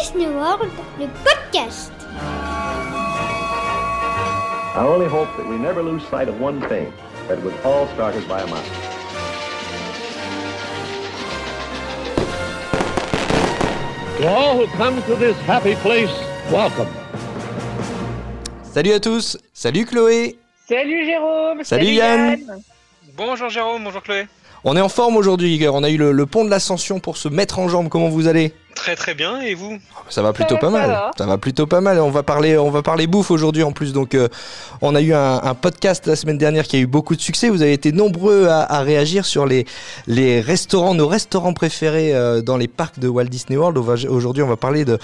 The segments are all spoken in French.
Disney World, le podcast. I only hope that we never lose sight of one thing, that it was all started by a mouse. To all who come to this happy place, welcome. Salut à tous, salut Chloé, Salut Jérôme Salut Yann. Bonjour Jérôme, bonjour Chloé. on est en forme aujourd'hui, Igor. on a eu le, le pont de l'ascension pour se mettre en jambe, comment vous allez? Très très bien, et vous? Ça va plutôt va, pas ça mal. va. Ça va plutôt pas mal. On va parler, on va parler bouffe aujourd'hui en plus. Donc, euh, on a eu un, un podcast la semaine dernière qui a eu beaucoup de succès. Vous avez été nombreux à, à réagir sur les les restaurants, nos restaurants préférés euh, dans les parcs de Walt Disney World. Aujourd'hui, on va parler de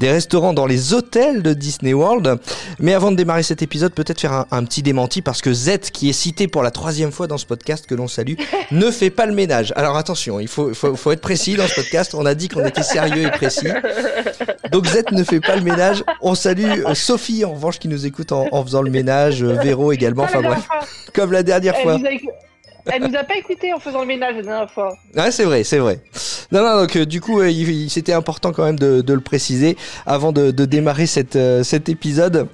des restaurants dans les hôtels de Disney World. Mais avant de démarrer cet épisode, peut-être faire un, un petit démenti parce que Z, qui est cité pour la troisième fois dans ce podcast que l'on salue, ne fait pas le ménage. Alors attention, il faut, faut, faut être précis dans ce podcast. On a dit qu'on était sérieux et précis. Donc Z ne fait pas le ménage. On salue euh, Sophie en revanche qui nous écoute en, en faisant le ménage, euh, Véro également. Enfin bref, comme la dernière fois. Elle nous, a, pas écouté en faisant le ménage la dernière fois. Ouais, c'est vrai, c'est vrai. Non, non, donc euh, du coup, euh, c'était important quand même de, de le préciser avant de, de démarrer cette, euh, cet épisode.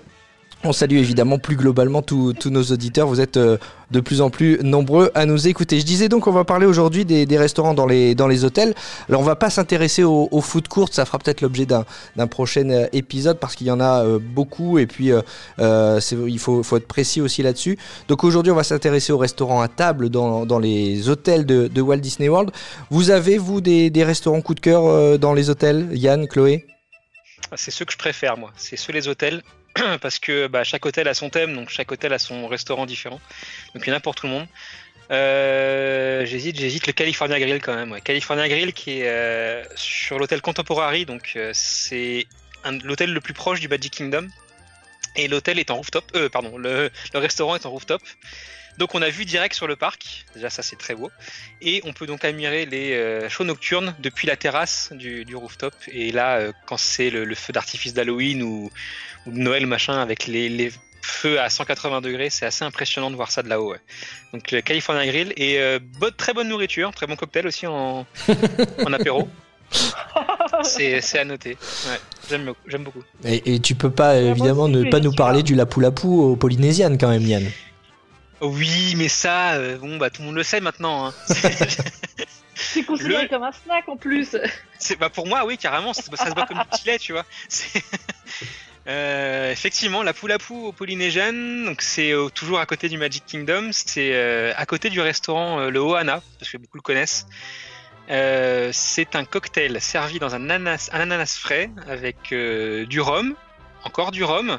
On salue évidemment plus globalement tous nos auditeurs. Vous êtes euh, de plus en plus nombreux à nous écouter. Je disais donc on va parler aujourd'hui des, restaurants dans les, dans les hôtels. Alors on va pas s'intéresser au, au food court, ça fera peut-être l'objet d'un prochain euh, épisode parce qu'il y en a euh, beaucoup et puis il faut, être précis aussi là-dessus. Donc aujourd'hui on va s'intéresser aux restaurants à table dans, les hôtels de, Walt Disney World. Vous avez vous des, des restaurants coup de cœur dans les hôtels? Yann, Chloé? C'est ceux que je préfère moi, c'est ceux les hôtels, parce que bah, chaque hôtel a son thème, donc chaque hôtel a son restaurant différent, donc il y en a pour tout le monde. Euh, j'hésite, j'hésite le California Grill quand même. California Grill qui est euh, sur l'hôtel Contemporary, donc euh, c'est l'hôtel le plus proche du Magic Kingdom. Et l'hôtel est en rooftop, euh, pardon, le, restaurant est en rooftop. Donc on a vu direct sur le parc, déjà ça c'est très beau. Et on peut donc admirer les euh, shows nocturnes depuis la terrasse du, rooftop. Et là, euh, quand c'est le, feu d'artifice d'Halloween ou, ou de Noël machin avec les, feux à 180 degrés, c'est assez impressionnant de voir ça de là-haut. Donc le California Grill et euh, très bonne nourriture, très bon cocktail aussi en apéro. C'est c'est à noter. Ouais, j'aime j'aime beaucoup. et, et tu peux pas moi évidemment aussi, ne pas nous parler du Lapu-Lapu aux Polynésiennes quand même Yann. Oui, mais ça, euh, bon bah tout le monde le sait maintenant. hein. C'est considéré Le- comme un snack en plus. C'est bah pour moi oui carrément ça, ça se voit comme du petit lait tu vois. C'est- Euh, effectivement la poule à pou au Polynesian donc c'est euh, toujours à côté du Magic Kingdom c'est euh, à côté du restaurant euh, le Ohana parce que beaucoup le connaissent. Euh, c'est un cocktail servi dans un ananas, un ananas frais avec euh, du rhum, encore du rhum,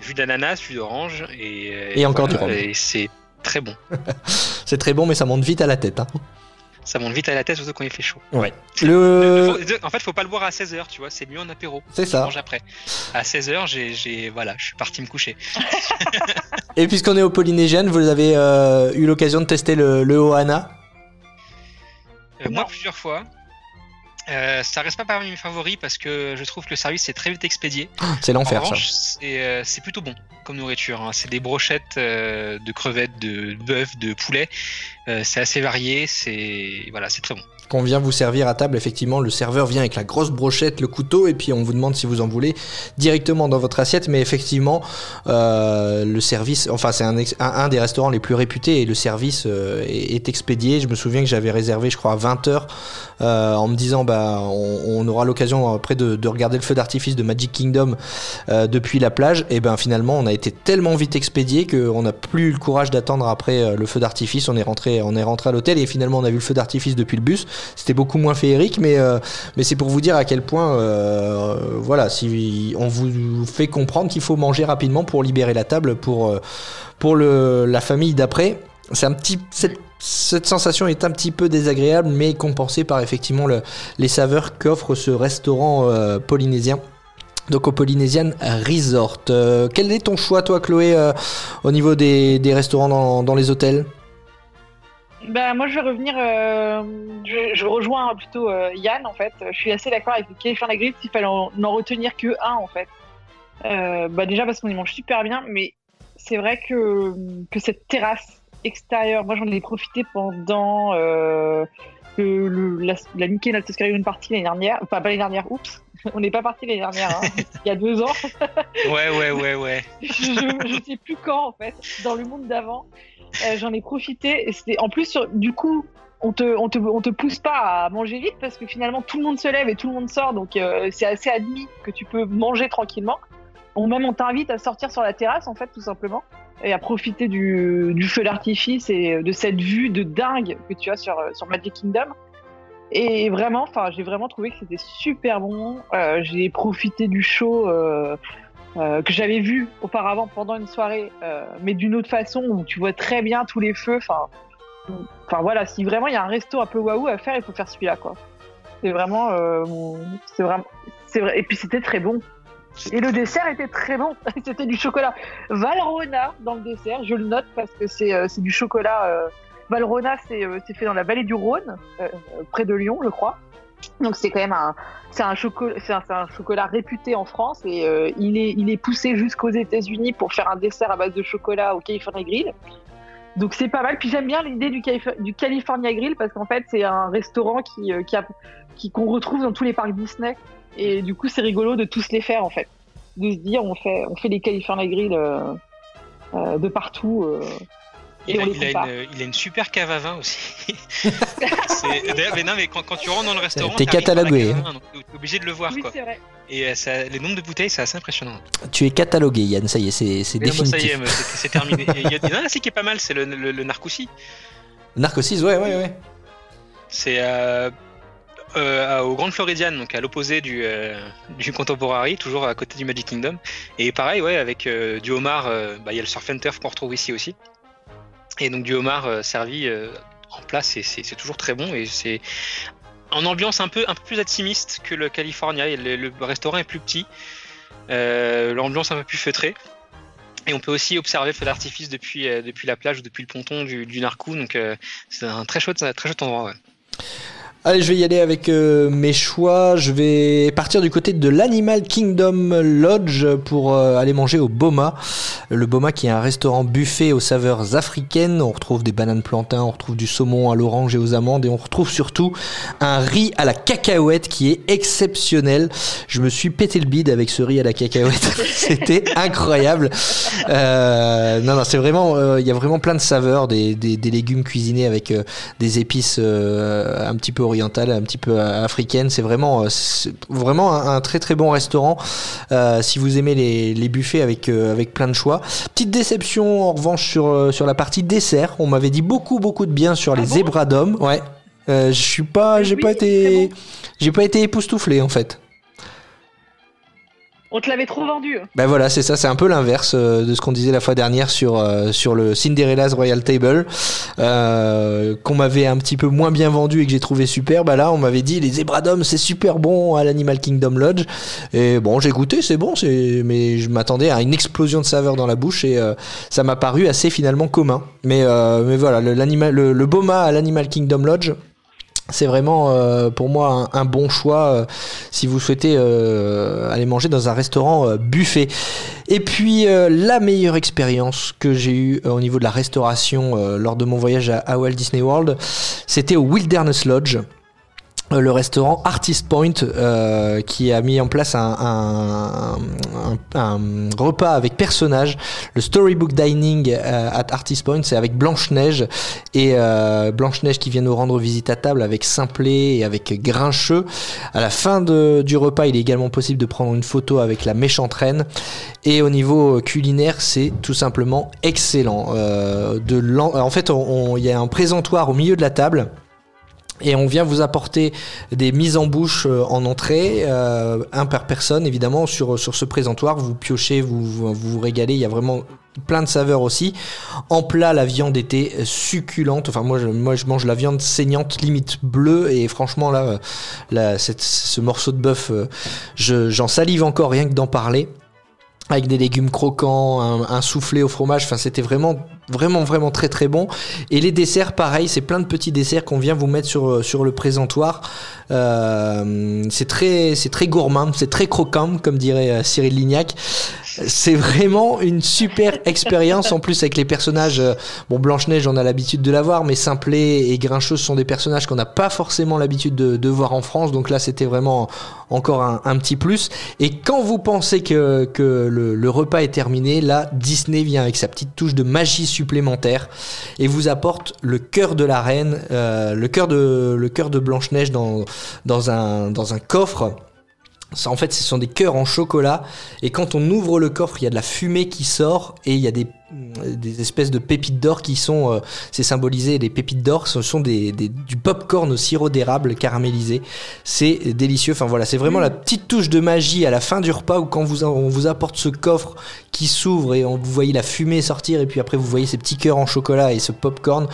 jus d'ananas, jus d'orange et, euh, Et encore du rhum. Et c'est très bon. C'est très bon mais ça monte vite à la tête. Hein. Ça monte vite à la tête surtout quand il fait chaud. Ouais. Le-. En fait, faut pas le boire à 16h, tu vois, c'est mieux en apéro. C'est ça. mange après. À 16h, j'ai, j'ai, voilà, je suis parti me coucher. Et puisqu'on est aux Polynésiennes, vous avez eu l'occasion de tester le, le Ohana? Moi, Non. plusieurs fois. Euh, ça reste pas parmi mes favoris parce que je trouve que le service est très vite expédié. C'est En l'enfer ça. c'est, euh, c'est plutôt bon comme nourriture. hein. C'est des brochettes euh, de crevettes, de bœuf, de poulet. Euh, c'est assez varié. C'est voilà, c'est très bon. Qu'on vient vous servir à table, effectivement, le serveur vient avec la grosse brochette, le couteau, et puis on vous demande si vous en voulez directement dans votre assiette. Mais effectivement, euh, le service, enfin c'est un, des restaurants les plus réputés et le service euh, est, expédié. Je me souviens que j'avais réservé, je crois, à 20 heures euh, en me disant, bah, on, aura l'occasion après de, de regarder le feu d'artifice de Magic Kingdom depuis la plage. Et ben finalement, on a été tellement vite expédié qu'on n'a plus eu le courage d'attendre après le feu d'artifice. On est rentré, on est rentré à l'hôtel et finalement on a vu le feu d'artifice depuis le bus. C'était beaucoup moins féerique, mais euh, mais c'est pour vous dire à quel point, euh, voilà, si on vous fait comprendre qu'il faut manger rapidement pour libérer la table pour euh, la famille d'après. Cette, sensation est un petit peu désagréable, mais compensée par effectivement le- les saveurs qu'offre ce restaurant polynésien. Donc au Polynesian Resort. Quel est ton choix, toi, Chloé, au niveau des, restaurants dans les hôtels? Bah, moi, je vais revenir. euh, je, je rejoins plutôt euh, Yann, en fait. Je suis assez d'accord avec California Grill s'il fallait en, n'en retenir que un, en fait. Euh, bah, déjà parce qu'on y mange super bien, mais c'est vrai que, que cette terrasse extérieure, moi, j'en ai profité pendant euh, le, le- la, la Mickey Not Caribbean Party l'année dernière. Enfin, pas l'année dernière, oups. On n'est pas parti l'année dernière, hein, il y a deux ans. Ouais, ouais, ouais, ouais. je, je sais plus quand en fait, dans le monde d'avant. Euh, J'en ai profité. C'était en plus du coup. On te, on, te, on te pousse pas à manger vite parce que finalement tout le monde se lève et tout le monde sort donc euh, c'est assez admis que tu peux manger tranquillement. Ou même on t'invite à sortir sur la terrasse en fait tout simplement et à profiter du, feu d'artifice et de cette vue de dingue que tu as sur, euh, sur Magic Kingdom. Et vraiment, j'ai vraiment trouvé que c'était super bon. J'ai profité du show euh, que j'avais vu auparavant pendant une soirée, euh, mais d'une autre façon où tu vois très bien tous les feux. Enfin, voilà, si vraiment il y a un resto un peu waouh à faire, il faut faire celui-là, quoi. C'est vraiment, euh, c'est vraiment, c'est vrai. Et puis c'était très bon. Et le dessert était très bon. C'était du chocolat Valrhona dans le dessert. Je le note parce que c'est du chocolat. Valrhona, c'est fait dans la vallée du Rhône, près de Lyon, je crois. Donc c'est quand même un, c'est un, chocolat réputé en France et euh, il, est, poussé jusqu'aux États-Unis pour faire un dessert à base de chocolat au California Grill. Donc c'est pas mal. Puis j'aime bien l'idée du, Calif- du California Grill parce qu'en fait c'est un restaurant qui, euh, qui qu'on retrouve dans tous les parcs Disney et du coup c'est rigolo de tous les faire en fait, de se dire on fait on les California Grill euh, de partout. Et Il a, on les il a compare. une, il a une super cave à vin aussi. Mais non, mais quand, quand tu rentres dans le restaurant, T'es catalogué, vin, donc T'es obligé de le voir, Oui quoi. c'est vrai. Et euh, ça, les nombres de bouteilles, c'est assez impressionnant. Tu es catalogué, Yann, ça y est, c'est c'est Mais non, bah, ça y définitif. est, c'est c'est terminé. Il y, a- un aussi qui est pas mal, c'est le, le, le Narcoussi. Narcosis, ouais, ouais, ouais. C'est euh, euh, au Grand Floridian, donc à l'opposé du, euh, du Contemporary, toujours à côté du Magic Kingdom. Et pareil, ouais, avec euh, du homard, euh, bah, il y a le surf and turf qu'on retrouve ici aussi. Et donc du homard euh, servi euh, en place, c'est toujours très bon. Et c'est en ambiance un peu, un peu plus intimiste que le California. Le, restaurant est plus petit, euh, l'ambiance un peu plus feutrée. Et on peut aussi observer le feu d'artifice depuis, depuis la plage ou depuis le ponton du, du Narcou. Donc c'est un très chouette, très endroit. Allez, je vais y aller avec euh, mes choix. Je vais partir du côté de l'Animal Kingdom Lodge pour euh, aller manger au Boma. Le Boma qui est un restaurant buffet aux saveurs africaines. On retrouve des bananes plantains, on retrouve du saumon à l'orange et aux amandes et on retrouve surtout un riz à la cacahuète qui est exceptionnel. Je me suis pété le bide avec ce riz à la cacahuète. C'était incroyable. Euh, non, non, c'est vraiment, euh, il y a vraiment plein de saveurs, des, des, des légumes cuisinés avec des épices un petit peu orientales, un petit peu euh, africaines. C'est vraiment, euh, vraiment un, un très très bon restaurant. Euh, si vous aimez les, les buffets avec euh, avec plein de choix. Petite déception en revanche sur sur la partie dessert. On m'avait dit beaucoup beaucoup de bien sur Ah les bon? zébras d'hommes. Ouais. Euh, je suis pas, j'ai Oui, pas été, bon. j'ai pas été époustouflé en fait. On te l'avait trop vendu. Ben voilà, c'est ça, c'est un peu l'inverse euh, de ce qu'on disait la fois dernière sur euh, sur le Cinderella's Royal Table, euh, qu'on m'avait un petit peu moins bien vendu et que j'ai trouvé super. Bah là, on m'avait dit les zébras d'hommes, c'est super bon à l'Animal Kingdom Lodge. Et bon, j'ai goûté, c'est bon, c'est mais je m'attendais à une explosion de saveur dans la bouche et euh, ça m'a paru assez finalement commun. Mais euh, mais voilà, le, le, le Boma à l'Animal Kingdom Lodge. C'est vraiment euh, pour moi un, bon choix euh, si vous souhaitez euh, aller manger dans un restaurant buffet. Et puis la meilleure expérience que j'ai eue au niveau de la restauration lors de mon voyage à, à Walt Disney World, c'était au Wilderness Lodge. Le restaurant Artist Point euh, qui a mis en place un, un, un- un repas avec personnages. Le Storybook Dining euh, at Artist Point, c'est avec Blanche-Neige et euh, Blanche-Neige qui vient nous rendre visite à table avec Simplet et avec Grincheux. À la fin de- du repas, il est également possible de prendre une photo avec la méchante reine. Et au niveau culinaire, c'est tout simplement excellent. Euh, de en fait, il y a un présentoir au milieu de la table. Et on vient vous apporter des mises en bouche euh, en entrée, euh, un par personne évidemment sur, sur ce présentoir. Vous piochez, vous, vous vous régalez. Il y a vraiment plein de saveurs aussi. En plat, la viande était succulente. Enfin, moi, je, moi, je mange la viande saignante, limite bleue. Et franchement, là, euh, là cette- ce morceau de bœuf, euh, je- j'en salive encore rien que d'en parler. Avec des légumes croquants, un, soufflé au fromage. Enfin, c'était vraiment, vraiment, vraiment très, très bon. Et les desserts, pareil, c'est plein de petits desserts qu'on vient vous mettre sur, sur le présentoir. Euh, c'est très, c'est très gourmand, c'est très croquant, comme dirait euh, Cyril Lignac. C'est vraiment une super expérience en plus avec les personnages. euh, Bon, Blanche-Neige, on a l'habitude de la voir, mais Simplet et Grincheuse sont des personnages qu'on n'a pas forcément l'habitude de, voir en France. Donc là, c'était vraiment encore un, petit plus. Et quand vous pensez que, que le, le repas est terminé, là, Disney vient avec sa petite touche de magie supplémentaire et vous apporte le cœur de la reine, euh, le cœur de, le cœur de Blanche-Neige dans, dans, un, dans un coffre. Ça, en fait, ce sont des cœurs en chocolat. Et quand on ouvre le coffre, il y a de la fumée qui sort et il y a des, des espèces de pépites d'or qui sont. euh, c'est symbolisé. Les pépites d'or, ce sont des, des- du popcorn au sirop d'érable caramélisé. C'est délicieux. Enfin voilà, c'est vraiment la petite touche de magie à la fin du repas où quand vous, on vous apporte ce coffre qui s'ouvre et on, vous voyez la fumée sortir et puis après vous voyez ces petits cœurs en chocolat et ce popcorn.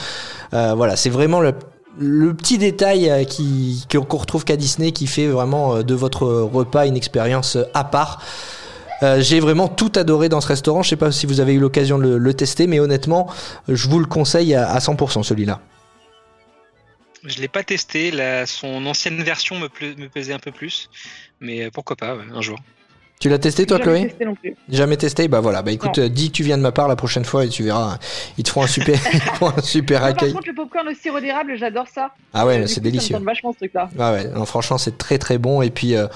Euh, voilà, c'est vraiment le, le petit détail euh, qui qu'on retrouve qu'à Disney qui fait vraiment euh, de votre repas une expérience euh, à part. J'ai vraiment tout adoré dans ce restaurant. Je sais pas si vous avez eu l'occasion de le, tester, mais honnêtement, je vous le conseille à, à 100% celui-là. Je l'ai pas testé. Son ancienne version me, plaisait un peu plus. Mais pourquoi pas, un jour. Tu l'as testé toi, J'ai jamais Chloé testé non plus. Jamais testé Bah voilà. Bah écoute, euh, dis que tu viens de ma part la prochaine fois et tu verras. Ils te feront un super, un super Moi, par accueil. contre, le popcorn au sirop d'érable, j'adore ça. Ah ouais, c'est coup, ça me délicieux. vachement ce truc-là. Ah ouais, non, franchement c'est très très bon et puis euh,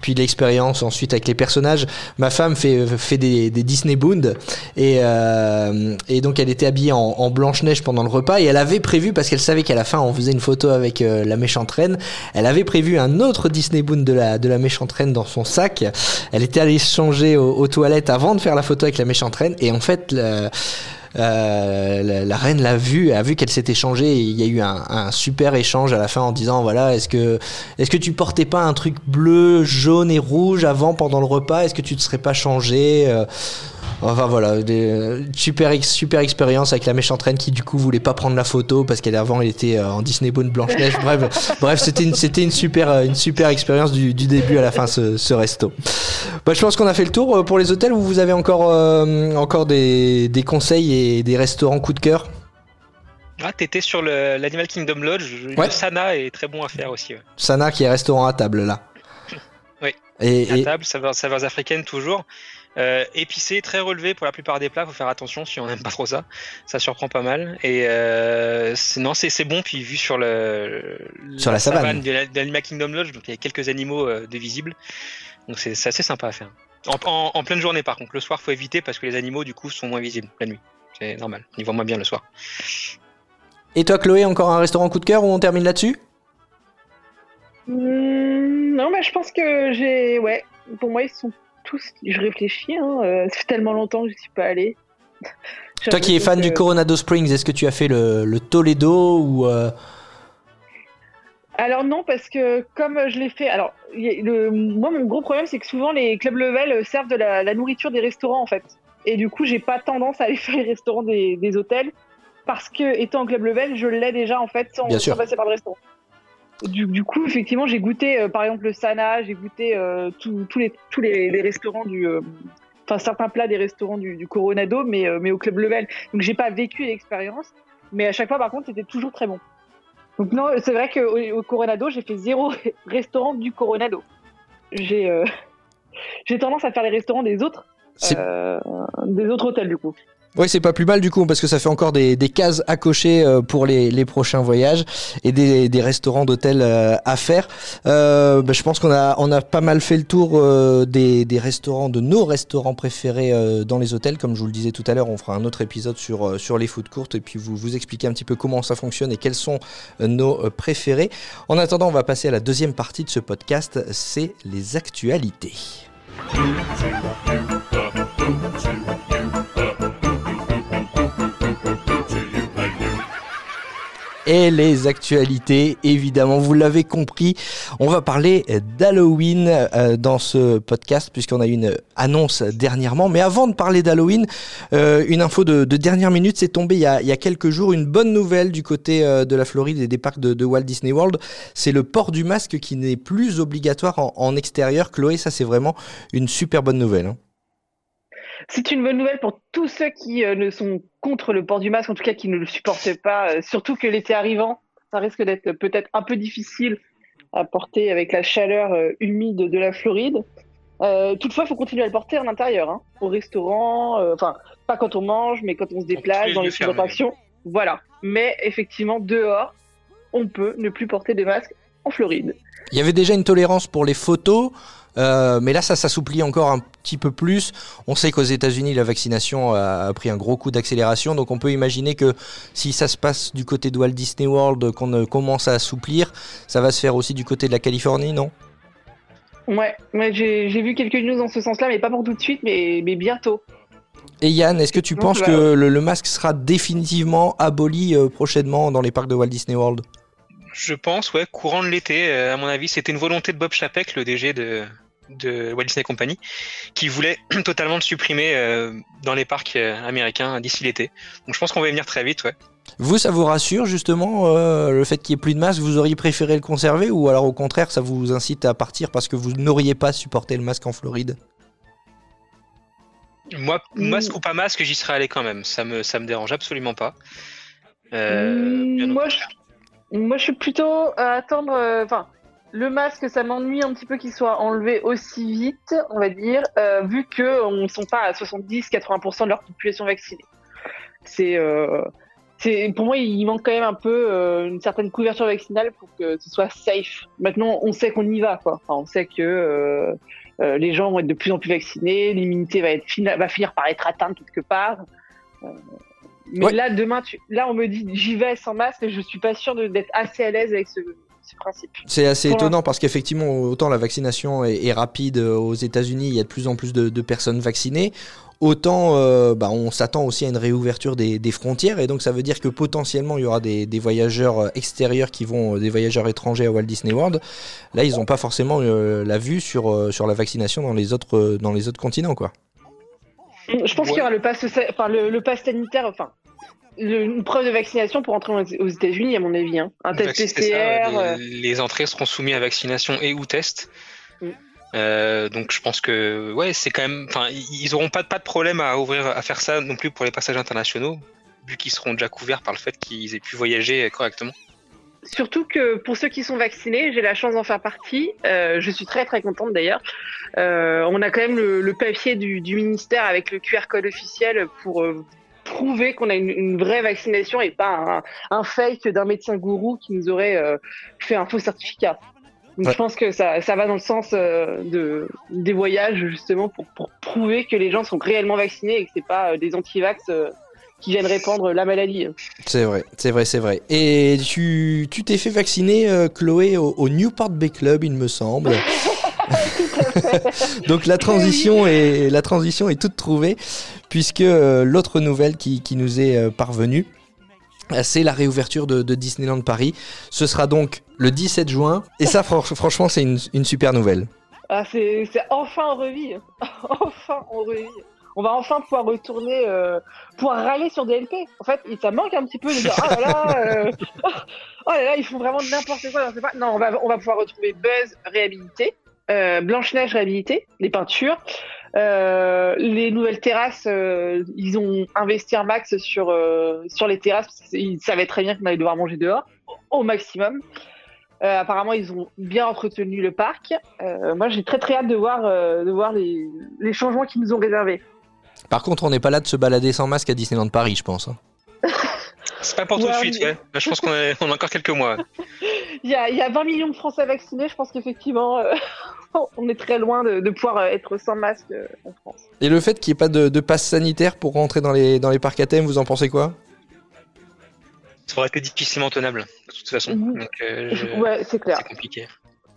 puis l'expérience ensuite avec les personnages. Ma femme fait fait des, des Disney Bound et euh, et donc elle était habillée en, en Blanche Neige pendant le repas et elle avait prévu parce qu'elle savait qu'à la fin on faisait une photo avec la méchante reine. Elle avait prévu un autre Disney Bound de la de la méchante reine dans son sac. Elle était allée se changer aux, toilettes avant de faire la photo avec la méchante reine et en fait euh, la, la reine l'a vu, a vu qu'elle s'était changée il y a eu un, un super échange à la fin en disant voilà est-ce que est-ce que tu portais pas un truc bleu, jaune et rouge avant pendant le repas? Est-ce que tu te serais pas changé? Euh, Enfin voilà, des, euh, super super expérience avec la méchante reine qui du coup voulait pas prendre la photo parce qu'elle avant elle était euh, en Disney Bone Blanche Neige. bref, bref c'était une c'était une super euh, une super expérience du, du début à la fin ce, ce resto. Bah, je pense qu'on a fait le tour pour les hôtels. Vous avez encore euh, encore des, des conseils et des restaurants coup de cœur? Ah, t'étais sur le- l'Animal Kingdom Lodge. Ouais. Le Sana est très bon à faire aussi. ouais. Sana qui est restaurant à table là. Oui. Et, À et- table, saveurs, saveurs africaines toujours. Euh, épicé, très relevé pour la plupart des plats. Faut faire attention si on n'aime pas trop ça. Ça surprend pas mal. Et euh, c'est- non, c'est bon. Puis vu sur le Sur la savane. de la- de l'Animal Kingdom Lodge, donc il y a quelques animaux euh, de visibles. Donc c'est c'est assez sympa à faire. En, en- en pleine journée par contre. Le soir, faut éviter parce que les animaux du coup sont moins visibles la nuit. C'est normal. Ils voient moins bien le soir. et toi Chloé, encore un restaurant coup de cœur ou on termine là-dessus? Hmm, non, mais je pense que j'ai. Ouais, pour moi, ils sont tous. Je réfléchis, hein. euh, ça fait tellement longtemps que je suis pas allée. Toi qui es fan du Coronado Springs, est-ce que tu as fait le, le Toledo ou euh, Alors non, parce que comme je l'ai fait, alors le, moi mon gros problème c'est que souvent les clubs level euh, servent de la, la nourriture des restaurants en fait, et du coup j'ai pas tendance à aller faire les restaurants des, des hôtels parce que étant en club level je l'ai déjà en fait sans, sans passer par le restaurant. Du, du coup effectivement j'ai goûté euh, par exemple le Sana, j'ai goûté euh, tous les tous les, les restaurants du euh, Enfin, certains plats des restaurants du, du Coronado, mais, mais au club level. Donc, j'ai pas vécu l'expérience. Mais à chaque fois, par contre, c'était toujours très bon. Donc non, c'est vrai qu'au au Coronado, j'ai fait zéro restaurant du Coronado. J'ai j'ai tendance à faire les restaurants des autres, des autres hôtels du coup. Ouais, c'est pas plus mal du coup, parce que ça fait encore des, des cases à cocher euh, pour les, les prochains voyages et des, des restaurants d'hôtels euh, à faire. Euh, bah, je pense qu'on a, on a pas mal fait le tour euh, des, des restaurants, de nos restaurants préférés euh, dans les hôtels. Comme je vous le disais tout à l'heure, on fera un autre épisode sur, euh, sur les food courtes et puis vous, vous expliquer un petit peu comment ça fonctionne et quels sont nos préférés. En attendant, on va passer à la deuxième partie de ce podcast, c'est les actualités. Et les actualités, évidemment, vous l'avez compris, on va parler d'Halloween euh, dans ce podcast puisqu'on a eu une annonce dernièrement. Mais avant de parler d'Halloween, euh, une info de, de dernière minute, c'est tombé il y, a, quelques jours, une bonne nouvelle du côté euh, de la Floride et des parcs de, Walt Disney World, c'est le port du masque qui n'est plus obligatoire en, en extérieur. Chloé, ça c'est vraiment une super bonne nouvelle. hein. C'est une bonne nouvelle pour tous ceux qui euh, ne sont contre le port du masque, en tout cas qui ne le supportent pas, euh, surtout que l'été arrivant, ça risque d'être peut-être un peu difficile à porter avec la chaleur euh, humide de la Floride. Euh, toutefois, il faut continuer à le porter en intérieur, hein, au restaurant, euh, enfin, pas quand on mange, mais quand on se déplace, dans les lieux fermés. attractions. Voilà. Mais effectivement, dehors, on peut ne plus porter de masque en Floride. Il y avait déjà une tolérance pour les photos, euh, mais là ça s'assouplit encore un petit peu plus. On sait qu'aux États-Unis la vaccination a, a pris un gros coup d'accélération, donc on peut imaginer que si ça se passe du côté de Walt Disney World, qu'on commence à assouplir, ça va se faire aussi du côté de la Californie, non? Ouais, ouais j'ai vu quelques news dans ce sens-là, mais pas pour tout de suite, mais, mais bientôt. Et Yann, est-ce que tu penses bah, que le, le masque sera définitivement aboli euh, prochainement dans les parcs de Walt Disney World? Je pense, ouais, courant de l'été, euh, à mon avis, c'était une volonté de Bob Chapek, le DG de, de Walt Disney Company, qui voulait totalement le supprimer euh, dans les parcs euh, américains d'ici l'été. Donc je pense qu'on va y venir très vite, ouais. Vous, ça vous rassure justement euh, le fait qu'il n'y ait plus de masque Vous auriez préféré le conserver ou alors au contraire ça vous incite à partir parce que vous n'auriez pas supporté le masque en Floride? Moi, Mm. masque ou pas masque, j'y serais allé quand même. Ça me, ça me dérange absolument pas. Euh, Mm, bien au moi, contraire. je, moi, je suis plutôt à attendre. euh, Enfin, le masque, ça m'ennuie un petit peu qu'il soit enlevé aussi vite, on va dire, euh, vu que on ne sont pas à 70-80% de leur population vaccinée. C'est, euh, c'est, pour moi, il manque quand même un peu une certaine couverture vaccinale pour que ce soit safe. Maintenant, on sait qu'on y va, quoi. Enfin, on sait que les gens vont être de plus en plus vaccinés, l'immunité va va finir par être atteinte quelque part. Mais Ouais. là, demain, tu... là, on me dit j'y vais sans masque, et je suis pas sûr d'être assez à l'aise avec ce, principe. C'est assez Pour étonnant parce qu'effectivement, autant la vaccination est, est rapide euh, aux États-Unis, il y a de plus en plus de, de personnes vaccinées, autant euh, bah, on s'attend aussi à une réouverture des, des frontières et donc ça veut dire que potentiellement il y aura des, des voyageurs euh, extérieurs qui vont, des voyageurs étrangers à Walt Disney World. Là, ils n'ont pas forcément euh, la vue sur, sur la vaccination dans les autres, dans les autres continents, quoi. Je pense qu'il y aura le pass, enfin, le, le pass sanitaire, enfin, le- une preuve de vaccination pour entrer aux États-Unis, à mon avis. Hein. Un test ça, PCR. euh, les, les entrées seront soumises à vaccination et ou test. Mm. Euh, donc je pense que ouais, c'est quand même. Enfin, ils ils auront pas, pas de problème à ouvrir, à faire ça non plus pour les passages internationaux, vu qu'ils seront déjà couverts par le fait qu'ils aient pu voyager correctement. Surtout que pour ceux qui sont vaccinés, j'ai la chance d'en faire partie. euh, je suis très très contente d'ailleurs. Euh, on a quand même le, le papier du, du ministère avec le QR code officiel pour euh, prouver qu'on a une, une vraie vaccination et pas un, un fake d'un médecin gourou qui nous aurait fait un faux certificat. Donc Ouais. je pense que ça, ça va dans le sens euh, de, des voyages justement pour, pour prouver que les gens sont réellement vaccinés et que c'est pas euh, des anti-vax euh, qui viennent répandre la maladie. C'est vrai, c'est vrai, c'est vrai. Et tu tu t'es fait vacciner, euh, Chloé, au, au Newport Bay Club, il me semble. Donc la transition est la transition est toute trouvée puisque euh, l'autre nouvelle qui, qui nous est euh, parvenue c'est la réouverture de, de Disneyland Paris. Ce sera donc le 17 juin et ça fran- franchement c'est une, une super nouvelle. Ah, c'est c'est enfin en revit. enfin en revit. On va enfin pouvoir retourner, euh, pouvoir râler sur DLP. En fait, ça manque un petit peu de dire, oh là là, euh, oh là là, ils font vraiment n'importe quoi. Non, on va, on va pouvoir retrouver Buzz réhabilité, euh, Blanche-Neige réhabilité, les peintures, les nouvelles terrasses. ils ont investi un max sur, sur les terrasses parce qu'ils savaient très bien qu'on allait devoir manger dehors au maximum. Apparemment, ils ont bien entretenu le parc. Moi, j'ai très très hâte de voir, de voir les, les changements qu'ils nous ont réservés. Par contre, on n'est pas là de se balader sans masque à Disneyland Paris, je pense. hein. C'est pas pour tout de suite, mais- ouais. Je pense qu'on a, on a encore quelques mois. Il y a, il y a 20 millions de Français vaccinés. Je pense qu'effectivement, euh, on est très loin de, de pouvoir euh, être sans masque euh, en France. Et le fait qu'il n'y ait pas de, de passe sanitaire pour rentrer dans les, dans les parcs à thème, vous en pensez quoi? Ça aurait été difficilement tenable, de toute façon. Donc, euh, je- Ouais, c'est clair. c'est compliqué.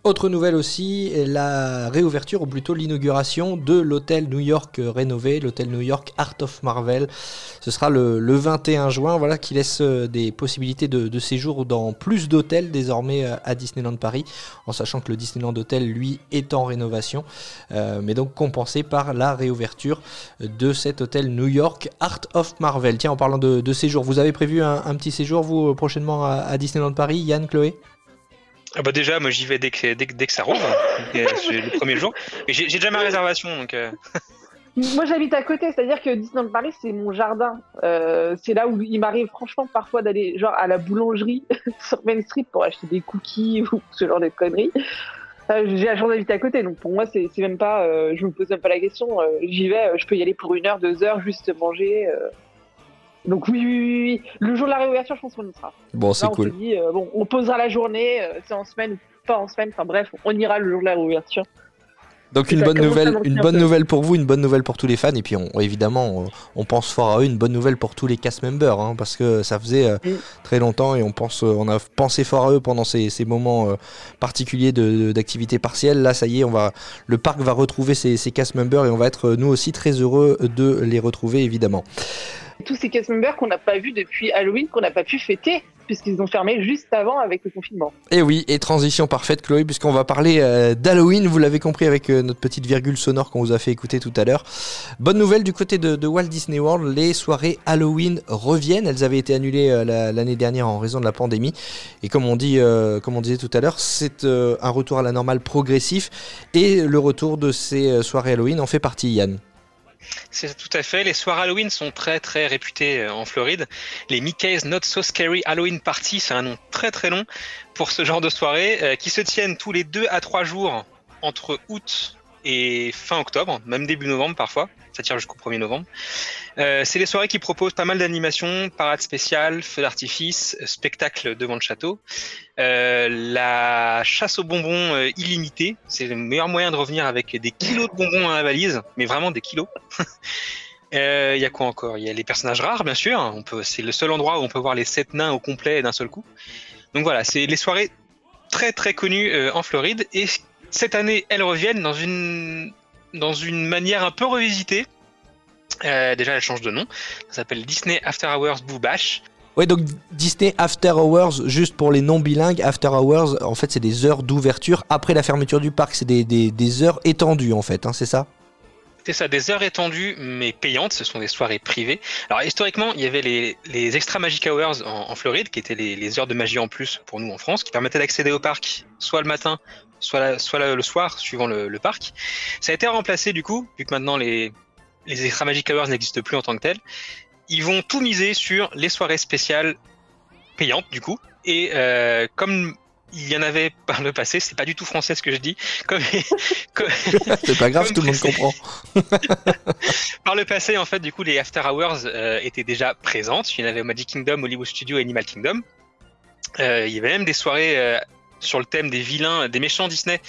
Autre nouvelle aussi, la réouverture ou plutôt l'inauguration de l'hôtel New York euh, rénové, l'hôtel New York Art of Marvel. Ce sera le, le 21 juin, voilà, qui laisse euh, des possibilités de, séjour dans plus d'hôtels désormais euh, à Disneyland Paris, en sachant que le Disneyland Hotel, lui, est en rénovation, mais donc compensé par la réouverture de cet hôtel New York Art of Marvel. Tiens, en parlant de, séjour, vous avez prévu un, petit séjour, vous, prochainement à, à Disneyland Paris, Yann, Chloé? Ah bah déjà, moi j'y vais dès que, dès, que- dès que ça rouvre, donc, euh, le premier jour. J'ai déjà ma réservation, donc euh, Moi, j'habite à côté, c'est-à-dire que Disneyland Paris, c'est mon jardin. Euh, c'est là où il m'arrive franchement parfois d'aller genre à la boulangerie sur Main Street pour acheter des cookies ou ce genre de conneries. Euh, J'ai la chance d'habiter à côté, donc pour moi, c'est c'est même pas. euh, je me pose même pas la question. euh, J'y vais, euh, je peux y aller pour une heure, deux heures, juste manger. Donc oui, oui, oui, oui. Le jour de la réouverture, je pense qu'on y sera. Bon, c'est on cool. se dit, euh, bon, on posera la journée, euh, c'est en semaine ou pas en semaine. Enfin bref, on ira le jour de la réouverture. Donc une bonne nouvelle, une un bonne nouvelle pour vous, une bonne nouvelle pour tous les fans, et puis on, évidemment on, on pense fort à eux, une bonne nouvelle pour tous les cast members, hein, parce que ça faisait euh, très longtemps et on pense, on a pensé fort à eux pendant ces, ces moments euh, particuliers de- d'activité partielle. Là, ça y est, on va, le parc va retrouver ses, ses cast members et on va être nous aussi très heureux de les retrouver évidemment. Tous ces cast members qu'on n'a pas vus depuis Halloween, qu'on n'a pas pu fêter, puisqu'ils ont fermé juste avant avec le confinement. Et oui, et transition parfaite, Chloé, puisqu'on va parler euh, d'Halloween. Vous l'avez compris avec euh, notre petite virgule sonore qu'on vous a fait écouter tout à l'heure. Bonne nouvelle du côté de, Walt Disney World, les soirées Halloween reviennent. Elles avaient été annulées euh, la- l'année dernière en raison de la pandémie. Et comme on dit, comme on disait tout à l'heure, c'est un retour à la normale progressif. Et le retour de ces soirées Halloween en fait partie, Yann. C'est tout à fait. Les soirs Halloween sont très très réputées euh, en Floride. Les Mickey's Not So Scary Halloween Party, c'est un nom très très long pour ce genre de soirée euh, qui se tiennent tous les deux à trois jours entre août et fin octobre, même début novembre parfois. Ça tire jusqu'au 1er novembre. Euh, c'est les soirées qui proposent pas mal d'animations, parades spéciales, feux d'artifice, spectacles devant le château. Euh, la chasse aux bonbons euh, illimitée, c'est le meilleur moyen de revenir avec des kilos de bonbons dans la valise, mais vraiment des kilos. Il y a quoi encore? Il y a les personnages rares, bien sûr. C'est le seul endroit où on peut voir les sept nains au complet d'un seul coup. Donc voilà, c'est les soirées très très connues en Floride. Cette année, elles reviennent dans une dans une manière un peu revisitée. Euh, déjà, elles changent de nom. Ça s'appelle Disney After Hours Boo Bash. Ouais, donc Disney After Hours, juste pour les non bilingues, After Hours, en fait, c'est des heures d'ouverture après la fermeture du parc. C'est des, des- des heures étendues, en fait, hein, c'est ça? C'est ça, des heures étendues mais payantes, ce sont des soirées privées. Alors historiquement, il y avait les, les Extra Magic Hours en, en Floride, qui étaient les, les heures de magie en plus pour nous en France, qui permettaient d'accéder au parc soit le matin, soit, la- soit la- le soir, suivant le, le parc. Ça a été remplacé du coup, vu que maintenant les, les Extra Magic Hours n'existent plus en tant que tels. Ils vont tout miser sur les soirées spéciales payantes du coup. Et euh, comme il y en avait par le passé, c'est pas du tout français ce que je dis, comme, comme- C'est pas grave, tout le monde comprend. Par le passé, en fait, du coup, les After Hours euh, étaient déjà présentes. Il y en avait au Magic Kingdom, Hollywood Studio et Animal Kingdom. Euh, il y avait même des soirées sur le thème des vilains, des méchants Disney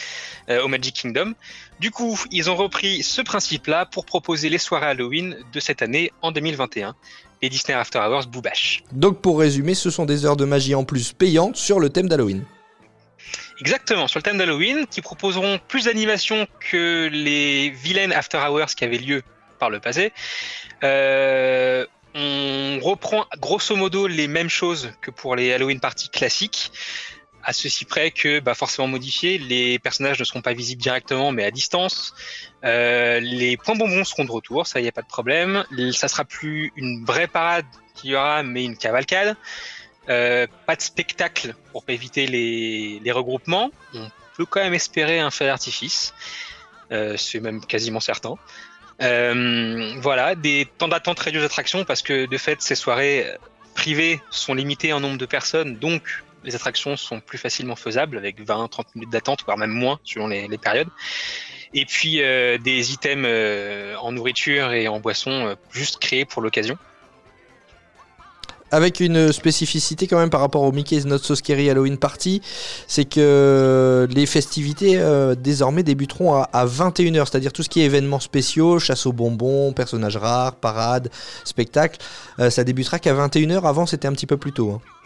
euh, au Magic Kingdom. Du coup, ils ont repris ce principe-là pour proposer les soirées Halloween de cette année en 2021. Les Disney After Hours Boobash. Donc, pour résumer, ce sont des heures de magie en plus payantes sur le thème d'Halloween. Exactement, sur le thème d'Halloween, qui proposeront plus d'animations que les vilaines After Hours qui avaient lieu par le passé. Euh, on reprend grosso modo les mêmes choses que pour les Halloween parties classiques, à ceci près que, bah, forcément modifiés, les personnages ne seront pas visibles directement mais à distance. Euh, les points bonbons seront de retour, ça y a pas de problème. Ça sera plus une vraie parade qu'il y aura, mais une cavalcade. Euh, pas de spectacle pour éviter les, regroupements. On peut quand même espérer un feu d'artifice. Euh, c'est même quasiment certain. Voilà, des temps d'attente réduits d'attractions parce que de fait, ces soirées privées sont limitées en nombre de personnes, donc les attractions sont plus facilement faisables avec 20-30 minutes d'attente, voire même moins selon les, périodes. Et puis euh, des items euh, en nourriture et en boisson euh, juste créés pour l'occasion. Avec une spécificité quand même par rapport au Mickey's Not So Scary Halloween Party, c'est que les festivités désormais débuteront à, à 21h, c'est-à-dire tout ce qui est événements spéciaux, chasse aux bonbons, personnages rares, parades, spectacles, ça débutera qu'à 21h, avant c'était un petit peu plus tôt. hein.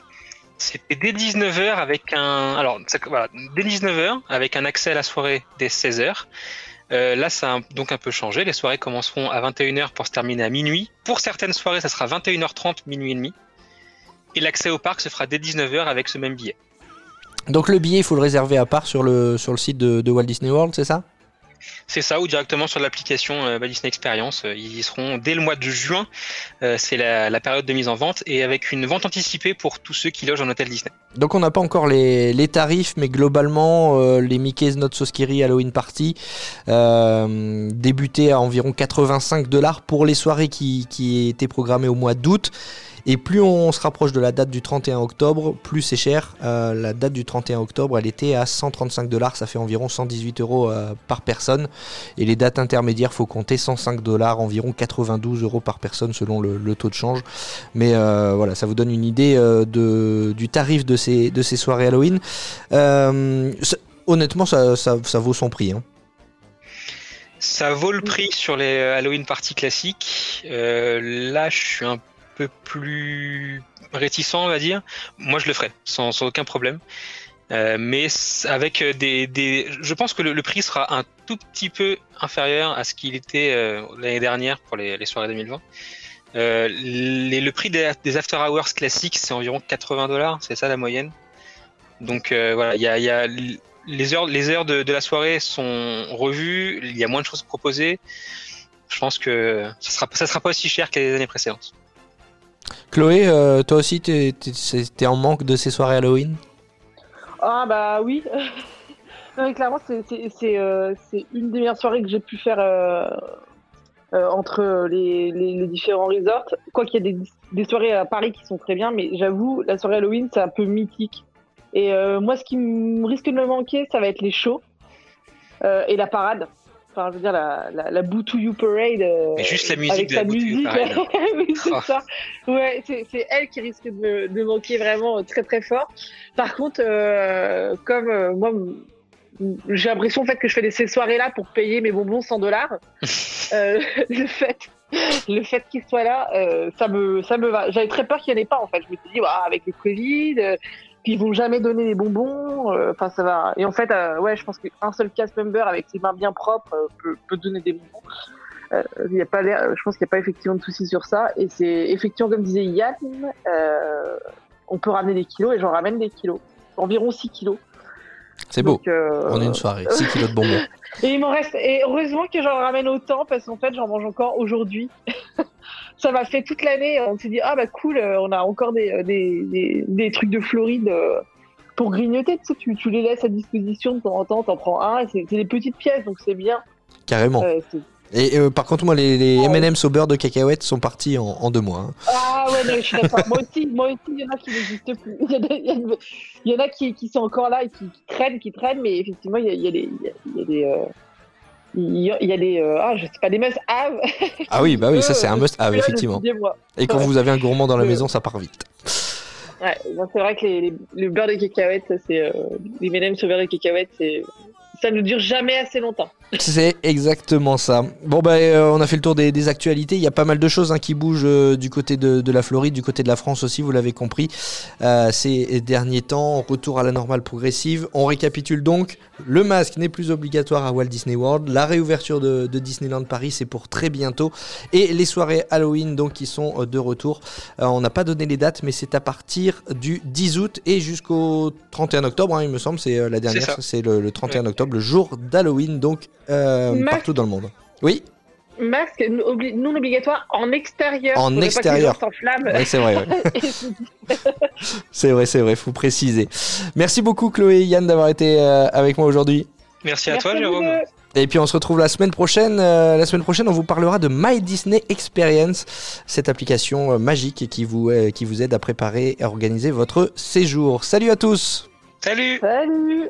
C'était dès 19h avec un. Alors, dès 19h avec un accès à la soirée dès 16h. Euh, là, ça a donc un peu changé. Les soirées commenceront à 21h pour se terminer à minuit. Pour certaines soirées, ça sera 21h30, minuit et demi. Et l'accès au parc se fera dès 19h avec ce même billet. Donc le billet, il faut le réserver à part sur le, sur le site de Walt Disney World, c'est ça? C'est ça, ou directement sur l'application euh, Disney Experience. Euh, Ils y seront dès le mois de juin. Euh, c'est la, période de mise en vente. Et avec une vente anticipée pour tous ceux qui logent en hôtel Disney. Donc on n'a pas encore les, tarifs, mais globalement, euh, les Mickey's Not So Scary Halloween Party débutaient à environ 85 dollars pour les soirées qui étaient programmées au mois d'août. Et plus on se rapproche de la date du 31 octobre, plus c'est cher. Euh, la date du 31 octobre, elle était à 135 dollars, ça fait environ 118 euros euh, par personne. Et les dates intermédiaires, faut compter 105 dollars, environ 92 euros par personne selon le, taux de change. Mais euh, voilà, ça vous donne une idée du tarif de ces, de ces soirées Halloween. Honnêtement, ça, vaut son prix. hein. Ça vaut le prix sur les Halloween parties classiques. Là, je suis un peu plus réticent, on va dire. Moi, je le ferai sans, aucun problème. Euh, mais avec euh, des, je pense que le, prix sera un tout petit peu inférieur à ce qu'il était euh, l'année dernière pour les, soirées 2020. Euh, les- le prix des, after hours classiques, c'est environ 80 dollars, c'est ça la moyenne. Donc voilà, il y a, les heures, les heures de, de la soirée sont revues, il y a moins de choses proposées. Je pense que ça sera, ça sera pas aussi cher que les années précédentes. Chloé, euh, toi aussi, t'es t'es en manque de ces soirées Halloween? Ah bah oui. non, clairement, euh, c'est une des meilleures soirées que j'ai pu faire euh, entre les, différents resorts. Quoi qu'il y ait des, soirées à Paris qui sont très bien, mais j'avoue, la soirée Halloween, c'est un peu mythique. Et moi, ce qui risque de me manquer, ça va être les shows et la parade. Enfin, je veux dire, la, la, la Boo to You Parade. euh, Mais juste la musique avec de la sa musique. C'est Oh. ça. Ouais, c'est c'est elle qui risque de de manquer vraiment euh, très très fort. Par contre, euh, comme euh, moi, j'ai l'impression en fait que je fais ces soirées-là pour payer mes bonbons 100 dollars. le fait, le fait qu'ils soient là, ça me, ça me va. J'avais très peur qu'il n'y en ait pas en fait. Je me suis dit, ah, avec le Covid, puis ils vont jamais donner les bonbons. euh, Enfin, ça va. Et en fait, euh, ouais, je pense qu'un seul cast member avec ses mains bien propres euh, peut, peut donner des bonbons. Euh, Il y a pas l'air, je pense qu'il n'y a pas effectivement de souci sur ça. Et c'est effectivement, comme disait Yann, euh, on peut ramener des kilos et j'en ramène des kilos. Environ 6 kilos. C'est beau. Euh, On est une soirée, 6 kilos de bonbons. Et il m'en reste. Et heureusement que j'en ramène autant parce qu'en fait, j'en mange encore aujourd'hui. ça m'a fait toute l'année. On s'est dit, ah bah cool, euh, on a encore des, euh, des, des, des trucs de Floride euh, pour grignoter. Tu, sais, tu, tu les laisses à disposition de temps en temps, t'en prends un. C'est des petites pièces, donc c'est bien. Carrément. Euh, Et euh, par contre, moi, les, les Oh. M&M's au beurre de cacahuète sont partis en, en deux mois. hein. Ah ouais, non, je suis d'accord. moi aussi, moi aussi, il y en a qui n'existent plus. Il y en a, il y en a- il y en a qui, qui sont encore là et qui, qui traînent, qui traînent, mais effectivement, il y a, il y a des, y a, il y a des, euh, il y a, des, euh, ah, je sais pas, des must have. Ah oui, bah oui, ça c'est un must have, effectivement. Et quand vous avez un gourmand dans la maison, ça part vite. Ouais, c'est vrai que les, les- le beurre de cacahuète, ça, c'est euh, les M&M's au beurre de cacahuète, c'est ça ne dure jamais assez longtemps. C'est exactement ça. Bon bah euh, on a fait le tour des, des actualités. Il y a pas mal de choses hein, qui bougent euh, du côté de, de la Floride, du côté de la France aussi, vous l'avez compris. Euh, ces derniers temps, retour à la normale progressive. On récapitule donc. Le masque n'est plus obligatoire à Walt Disney World. La réouverture de, de Disneyland Paris, c'est pour très bientôt. Et les soirées Halloween donc qui sont de retour. Euh, on n'a pas donné les dates, mais c'est à partir du 10 août et jusqu'au 31 octobre, hein, il me semble. C'est euh, la dernière, c'est le, le 31 octobre, le jour d'Halloween, donc euh, partout dans le monde. Oui, Masque non obli- non obligatoire en extérieur. En extérieur. ouais, c'est vrai. ouais. C'est- vrai, c'est vrai, faut préciser. Merci beaucoup Chloé et Yann d'avoir été euh, avec moi aujourd'hui. Merci à Merci toi, Jérôme. Et puis on se retrouve la semaine prochaine. Euh, la semaine prochaine, on vous parlera de My Disney Experience, cette application euh, magique qui vous, euh, qui vous aide à préparer et à organiser votre séjour. Salut à tous Salut Salut